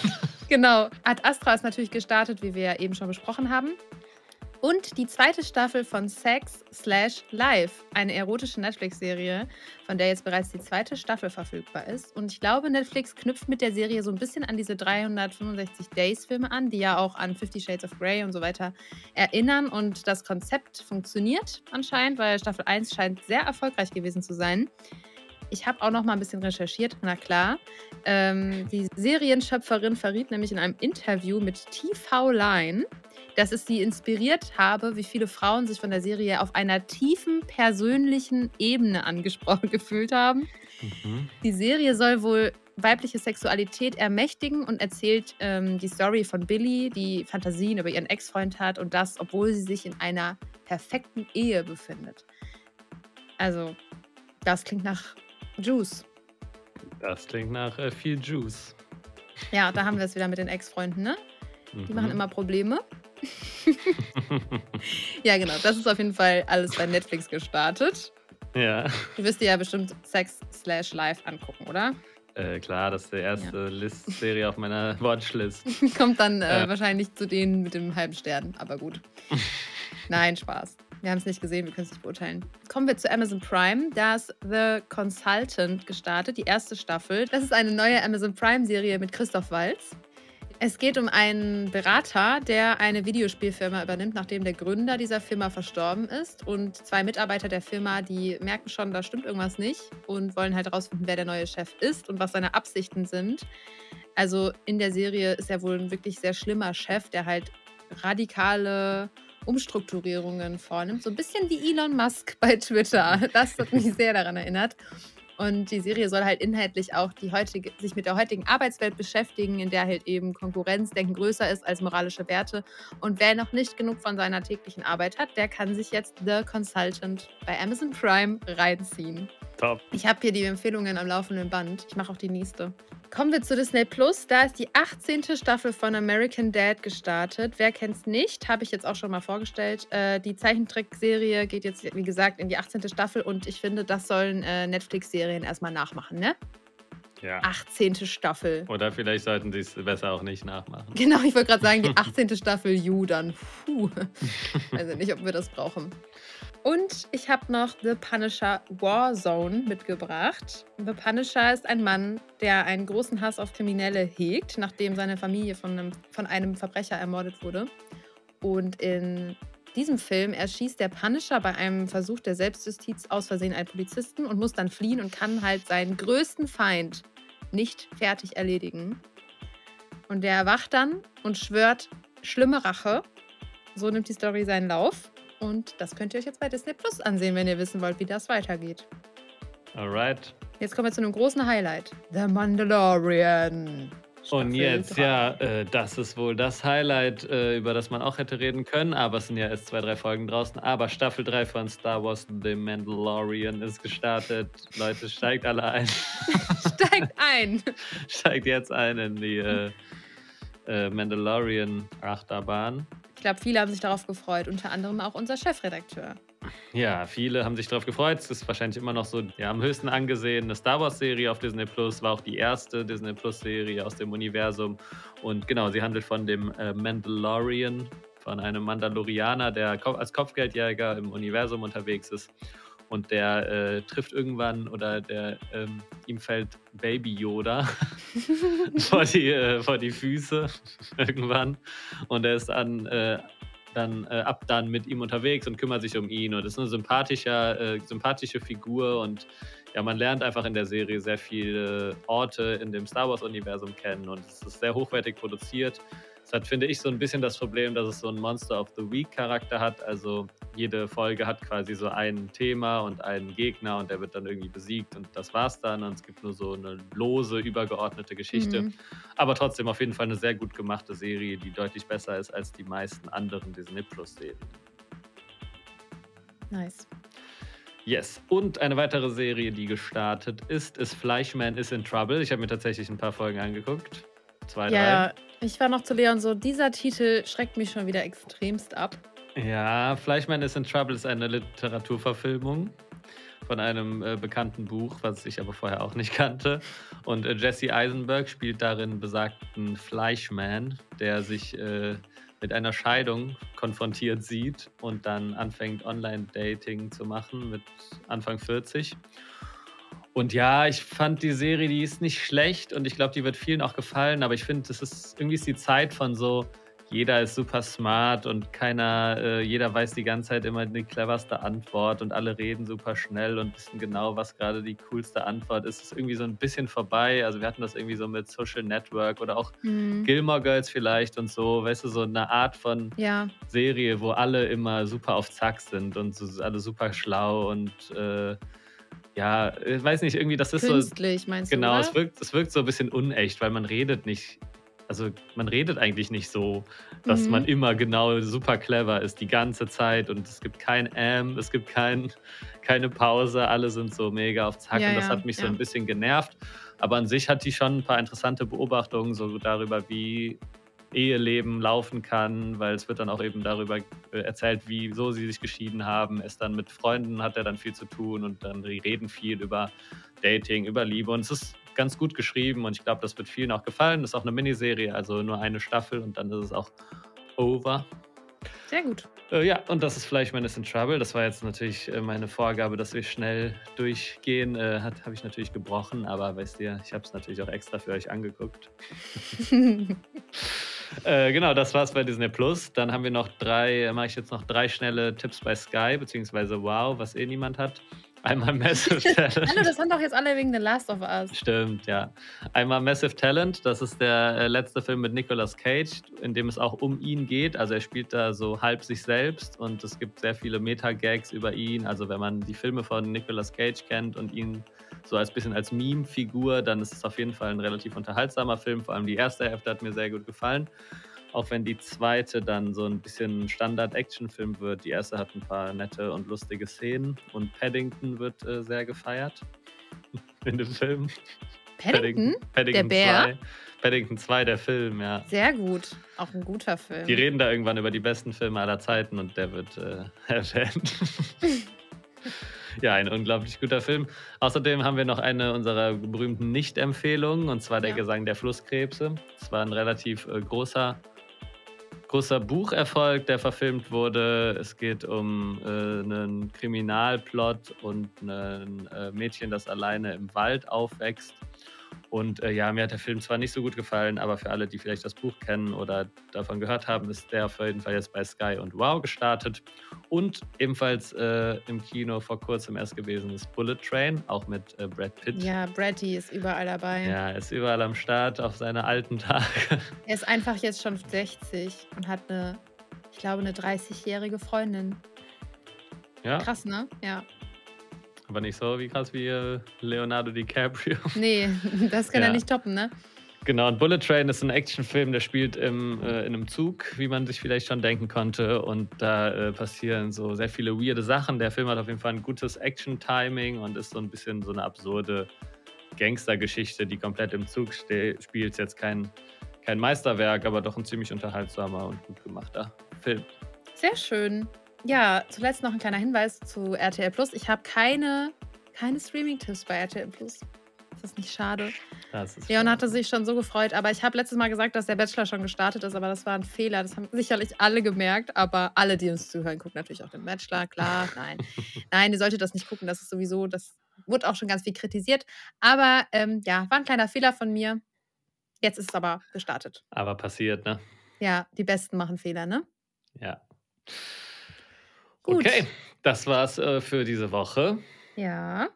genau. Ad Astra ist natürlich gestartet, wie wir ja eben schon besprochen haben. Und die zweite Staffel von Sex Slash Life, eine erotische Netflix-Serie, von der jetzt bereits die zweite Staffel verfügbar ist. Und ich glaube, Netflix knüpft mit der Serie so ein bisschen an diese 365 Days-Filme an, die ja auch an Fifty Shades of Grey und so weiter erinnern. Und das Konzept funktioniert anscheinend, weil Staffel 1 scheint sehr erfolgreich gewesen zu sein. Ich habe auch noch mal ein bisschen recherchiert, na klar. Ähm, die Serienschöpferin verriet nämlich in einem Interview mit TV Line, dass es sie inspiriert habe, wie viele Frauen sich von der Serie auf einer tiefen persönlichen Ebene <laughs> angesprochen gefühlt haben. Mhm. Die Serie soll wohl weibliche Sexualität ermächtigen und erzählt ähm, die Story von Billy, die Fantasien über ihren Ex-Freund hat und das, obwohl sie sich in einer perfekten Ehe befindet. Also, das klingt nach Juice. Das klingt nach äh, viel Juice. Ja, da haben wir es wieder mit den Ex-Freunden, ne? Die mhm. machen immer Probleme. <laughs> ja, genau. Das ist auf jeden Fall alles bei Netflix gestartet. Ja. Du wirst dir ja bestimmt Sex slash Live angucken, oder? Äh, klar, das ist die erste ja. List-Serie auf meiner <laughs> Watchlist. <laughs> Kommt dann äh, äh. wahrscheinlich zu denen mit dem halben Stern, aber gut. Nein, Spaß. Wir haben es nicht gesehen, wir können es nicht beurteilen. Kommen wir zu Amazon Prime. Da ist The Consultant gestartet, die erste Staffel. Das ist eine neue Amazon Prime-Serie mit Christoph Walz. Es geht um einen Berater, der eine Videospielfirma übernimmt, nachdem der Gründer dieser Firma verstorben ist. Und zwei Mitarbeiter der Firma, die merken schon, da stimmt irgendwas nicht und wollen halt herausfinden, wer der neue Chef ist und was seine Absichten sind. Also in der Serie ist er wohl ein wirklich sehr schlimmer Chef, der halt radikale Umstrukturierungen vornimmt. So ein bisschen wie Elon Musk bei Twitter. Das hat mich sehr daran erinnert. Und die Serie soll halt inhaltlich auch die heutige, sich mit der heutigen Arbeitswelt beschäftigen, in der halt eben Konkurrenzdenken größer ist als moralische Werte. Und wer noch nicht genug von seiner täglichen Arbeit hat, der kann sich jetzt The Consultant bei Amazon Prime reinziehen. Top. Ich habe hier die Empfehlungen am laufenden Band. Ich mache auch die nächste. Kommen wir zu Disney Plus. Da ist die 18. Staffel von American Dad gestartet. Wer kennt es nicht? Habe ich jetzt auch schon mal vorgestellt. Äh, die Zeichentrickserie geht jetzt, wie gesagt, in die 18. Staffel und ich finde, das sollen äh, Netflix-Serien erstmal nachmachen, ne? Ja. 18. Staffel. Oder vielleicht sollten sie es besser auch nicht nachmachen. Genau, ich wollte gerade sagen, die <laughs> 18. Staffel You dann. Puh. Also nicht, ob wir das brauchen. Und ich habe noch The Punisher Warzone mitgebracht. The Punisher ist ein Mann, der einen großen Hass auf Kriminelle hegt, nachdem seine Familie von einem, von einem Verbrecher ermordet wurde. Und in diesem Film erschießt der Punisher bei einem Versuch der Selbstjustiz aus Versehen einen Polizisten und muss dann fliehen und kann halt seinen größten Feind nicht fertig erledigen. Und der erwacht dann und schwört schlimme Rache. So nimmt die Story seinen Lauf. Und das könnt ihr euch jetzt bei Disney Plus ansehen, wenn ihr wissen wollt, wie das weitergeht. Alright. Jetzt kommen wir zu einem großen Highlight. The Mandalorian. Staffel Und jetzt, 3. ja, äh, das ist wohl das Highlight, äh, über das man auch hätte reden können. Aber es sind ja erst zwei, drei Folgen draußen. Aber Staffel 3 von Star Wars The Mandalorian ist gestartet. Leute, steigt alle ein. <laughs> <laughs> steigt ein. steigt jetzt ein in die äh, äh Mandalorian-Achterbahn. Ich glaube, viele haben sich darauf gefreut, unter anderem auch unser Chefredakteur. Ja, viele haben sich darauf gefreut. Es ist wahrscheinlich immer noch so ja, am höchsten angesehene Star Wars-Serie auf Disney Plus. War auch die erste Disney Plus-Serie aus dem Universum. Und genau, sie handelt von dem äh, Mandalorian, von einem Mandalorianer, der als Kopfgeldjäger im Universum unterwegs ist und der äh, trifft irgendwann oder der ähm, ihm fällt Baby Yoda <laughs> vor, die, äh, vor die Füße <laughs> irgendwann. Und er ist dann, äh, dann äh, ab dann mit ihm unterwegs und kümmert sich um ihn. Und ist eine sympathischer, äh, sympathische Figur. Und ja, man lernt einfach in der Serie sehr viele Orte in dem Star Wars-Universum kennen. Und es ist sehr hochwertig produziert. Hat, finde ich, so ein bisschen das Problem, dass es so einen Monster of the Week-Charakter hat. Also jede Folge hat quasi so ein Thema und einen Gegner und der wird dann irgendwie besiegt und das war's dann. Und es gibt nur so eine lose, übergeordnete Geschichte. Mhm. Aber trotzdem auf jeden Fall eine sehr gut gemachte Serie, die deutlich besser ist als die meisten anderen Disney Plus-Serien. Nice. Yes. Und eine weitere Serie, die gestartet ist, ist Fleischman is in Trouble. Ich habe mir tatsächlich ein paar Folgen angeguckt. Zwei, ja, drei. Ich war noch zu Leon so, dieser Titel schreckt mich schon wieder extremst ab. Ja, Fleischmann is in Trouble ist eine Literaturverfilmung von einem äh, bekannten Buch, was ich aber vorher auch nicht kannte. Und äh, Jesse Eisenberg spielt darin besagten Fleischman, der sich äh, mit einer Scheidung konfrontiert sieht und dann anfängt, Online-Dating zu machen mit Anfang 40. Und ja, ich fand die Serie, die ist nicht schlecht und ich glaube, die wird vielen auch gefallen, aber ich finde, das ist irgendwie ist die Zeit von so jeder ist super smart und keiner, äh, jeder weiß die ganze Zeit immer die cleverste Antwort und alle reden super schnell und wissen genau, was gerade die coolste Antwort ist. Es ist irgendwie so ein bisschen vorbei. Also wir hatten das irgendwie so mit Social Network oder auch mhm. Gilmore Girls vielleicht und so, weißt du, so eine Art von ja. Serie, wo alle immer super auf Zack sind und so, alle super schlau und äh, ja, ich weiß nicht, irgendwie, das ist Künstlich, so. meinst du? Genau, es wirkt, es wirkt so ein bisschen unecht, weil man redet nicht also man redet eigentlich nicht so, dass mhm. man immer genau super clever ist die ganze Zeit und es gibt kein Ähm, es gibt kein, keine Pause, alle sind so mega auf Zack ja, und das ja, hat mich ja. so ein bisschen genervt. Aber an sich hat die schon ein paar interessante Beobachtungen so darüber, wie Eheleben laufen kann, weil es wird dann auch eben darüber äh, erzählt, wieso sie sich geschieden haben. Es dann mit Freunden hat er dann viel zu tun und dann die reden viel über Dating, über Liebe und es ist ganz gut geschrieben und ich glaube, das wird vielen auch gefallen. Ist auch eine Miniserie, also nur eine Staffel und dann ist es auch over. Sehr gut. Äh, ja, und das ist vielleicht Man is in Trouble. Das war jetzt natürlich äh, meine Vorgabe, dass wir schnell durchgehen. Äh, habe ich natürlich gebrochen, aber weißt ihr, ich habe es natürlich auch extra für euch angeguckt. <laughs> <laughs> äh, genau, das war's bei Disney Plus. Dann haben wir noch drei, mache ich jetzt noch drei schnelle Tipps bei Sky, beziehungsweise Wow, was eh niemand hat. Einmal Massive <laughs> Talent. Hallo, das haben doch jetzt alle wegen The Last of Us. Stimmt, ja. Einmal Massive Talent, das ist der äh, letzte Film mit Nicolas Cage, in dem es auch um ihn geht. Also er spielt da so halb sich selbst und es gibt sehr viele Meta-Gags über ihn. Also wenn man die Filme von Nicolas Cage kennt und ihn so als bisschen als Meme-Figur, dann ist es auf jeden Fall ein relativ unterhaltsamer Film. Vor allem die erste Hälfte hat mir sehr gut gefallen auch wenn die zweite dann so ein bisschen Standard-Action-Film wird. Die erste hat ein paar nette und lustige Szenen und Paddington wird äh, sehr gefeiert <laughs> in dem Film. Paddington? Paddington der Bär? 2. Paddington 2, der Film, ja. Sehr gut. Auch ein guter Film. Die reden da irgendwann über die besten Filme aller Zeiten und der wird äh, <laughs> erwähnt. <laughs> <laughs> ja, ein unglaublich guter Film. Außerdem haben wir noch eine unserer berühmten Nicht-Empfehlungen, und zwar der ja. Gesang der Flusskrebse. Es war ein relativ äh, großer großer Bucherfolg, der verfilmt wurde. Es geht um äh, einen Kriminalplot und ein äh, Mädchen, das alleine im Wald aufwächst und äh, ja, mir hat der Film zwar nicht so gut gefallen, aber für alle, die vielleicht das Buch kennen oder davon gehört haben, ist der auf jeden Fall jetzt bei Sky und Wow gestartet. Und ebenfalls äh, im Kino vor kurzem erst gewesen ist Bullet Train, auch mit äh, Brad Pitt. Ja, Braddy ist überall dabei. Ja, ist überall am Start auf seine alten Tage. <laughs> Er ist einfach jetzt schon 60 und hat eine, ich glaube, eine 30-jährige Freundin. Ja. Krass, ne? Ja. Aber nicht so wie krass wie äh, Leonardo DiCaprio. <laughs> Nee, das kann ja. er nicht toppen, ne? Genau, und Bullet Train ist ein Actionfilm, der spielt im, äh, in einem Zug, wie man sich vielleicht schon denken konnte. Und da äh, passieren so sehr viele weirde Sachen. Der Film hat auf jeden Fall ein gutes Action-Timing und ist so ein bisschen so eine absurde Gangstergeschichte, die komplett im Zug spielt. Jetzt kein, kein Meisterwerk, aber doch ein ziemlich unterhaltsamer und gut gemachter Film. Sehr schön. Ja, zuletzt noch ein kleiner Hinweis zu RTL Plus. Ich habe keine, keine Streaming-Tipps bei RTL Plus. Ist das nicht schade? Das ist Leon schade. hatte sich schon so gefreut, aber ich habe letztes Mal gesagt, dass der Bachelor schon gestartet ist, aber das war ein Fehler. Das haben sicherlich alle gemerkt, aber alle, die uns zuhören, gucken natürlich auch den Bachelor. Klar, <laughs> nein. nein, ihr solltet das nicht gucken. Das ist sowieso, das wurde auch schon ganz viel kritisiert. Aber ähm, ja, war ein kleiner Fehler von mir. Jetzt ist es aber gestartet. Aber passiert, ne? Ja, die Besten machen Fehler, ne? Ja. Gut. Okay, das war's äh, für diese Woche. Ja.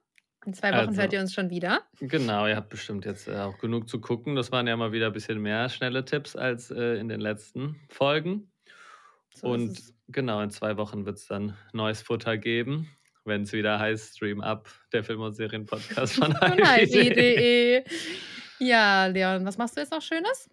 In zwei Wochen also, hört ihr uns schon wieder. Genau, ihr habt bestimmt jetzt äh, auch genug zu gucken. Das waren ja mal wieder ein bisschen mehr schnelle Tipps als äh, in den letzten Folgen. So Und genau, in zwei Wochen wird es dann neues Futter geben, wenn es wieder heißt Stream Up, der Film- und Serien-Podcast <laughs> von HID.de. ja, Leon, was machst du jetzt noch Schönes?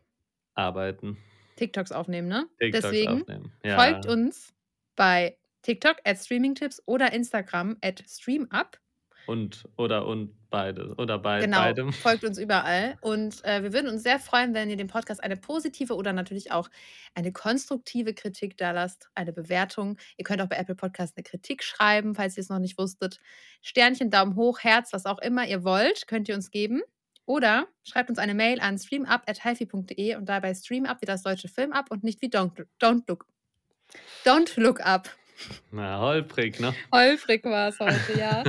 Arbeiten. TikToks aufnehmen, ne? TikToks Deswegen aufnehmen. Ja. folgt uns bei TikTok at Streamingtipps oder Instagram at StreamUp. Und oder und beide oder bei Genau, beidem. <laughs> folgt uns überall. Und äh, wir würden uns sehr freuen, wenn ihr dem Podcast eine positive oder natürlich auch eine konstruktive Kritik da lasst, eine Bewertung. Ihr könnt auch bei Apple Podcast eine Kritik schreiben, falls ihr es noch nicht wusstet. Sternchen, Daumen hoch, Herz, was auch immer ihr wollt, könnt ihr uns geben. Oder schreibt uns eine Mail an streamup.hifi.de und dabei Streamup wie das deutsche Film ab und nicht wie Don't, don't Look. Don't Look Up. Na, holprig, ne? Holprig war es heute, ja.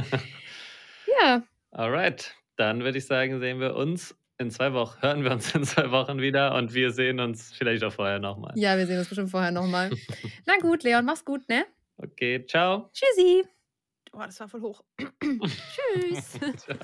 <laughs> ja. Alright, dann würde ich sagen, sehen wir uns in zwei Wochen, hören wir uns <laughs> in zwei Wochen wieder und wir sehen uns vielleicht auch vorher nochmal. Ja, wir sehen uns bestimmt vorher nochmal. <laughs> Na gut, Leon, mach's gut, ne? Okay, ciao. Tschüssi. Boah, das war voll hoch. Tschüss. ciao.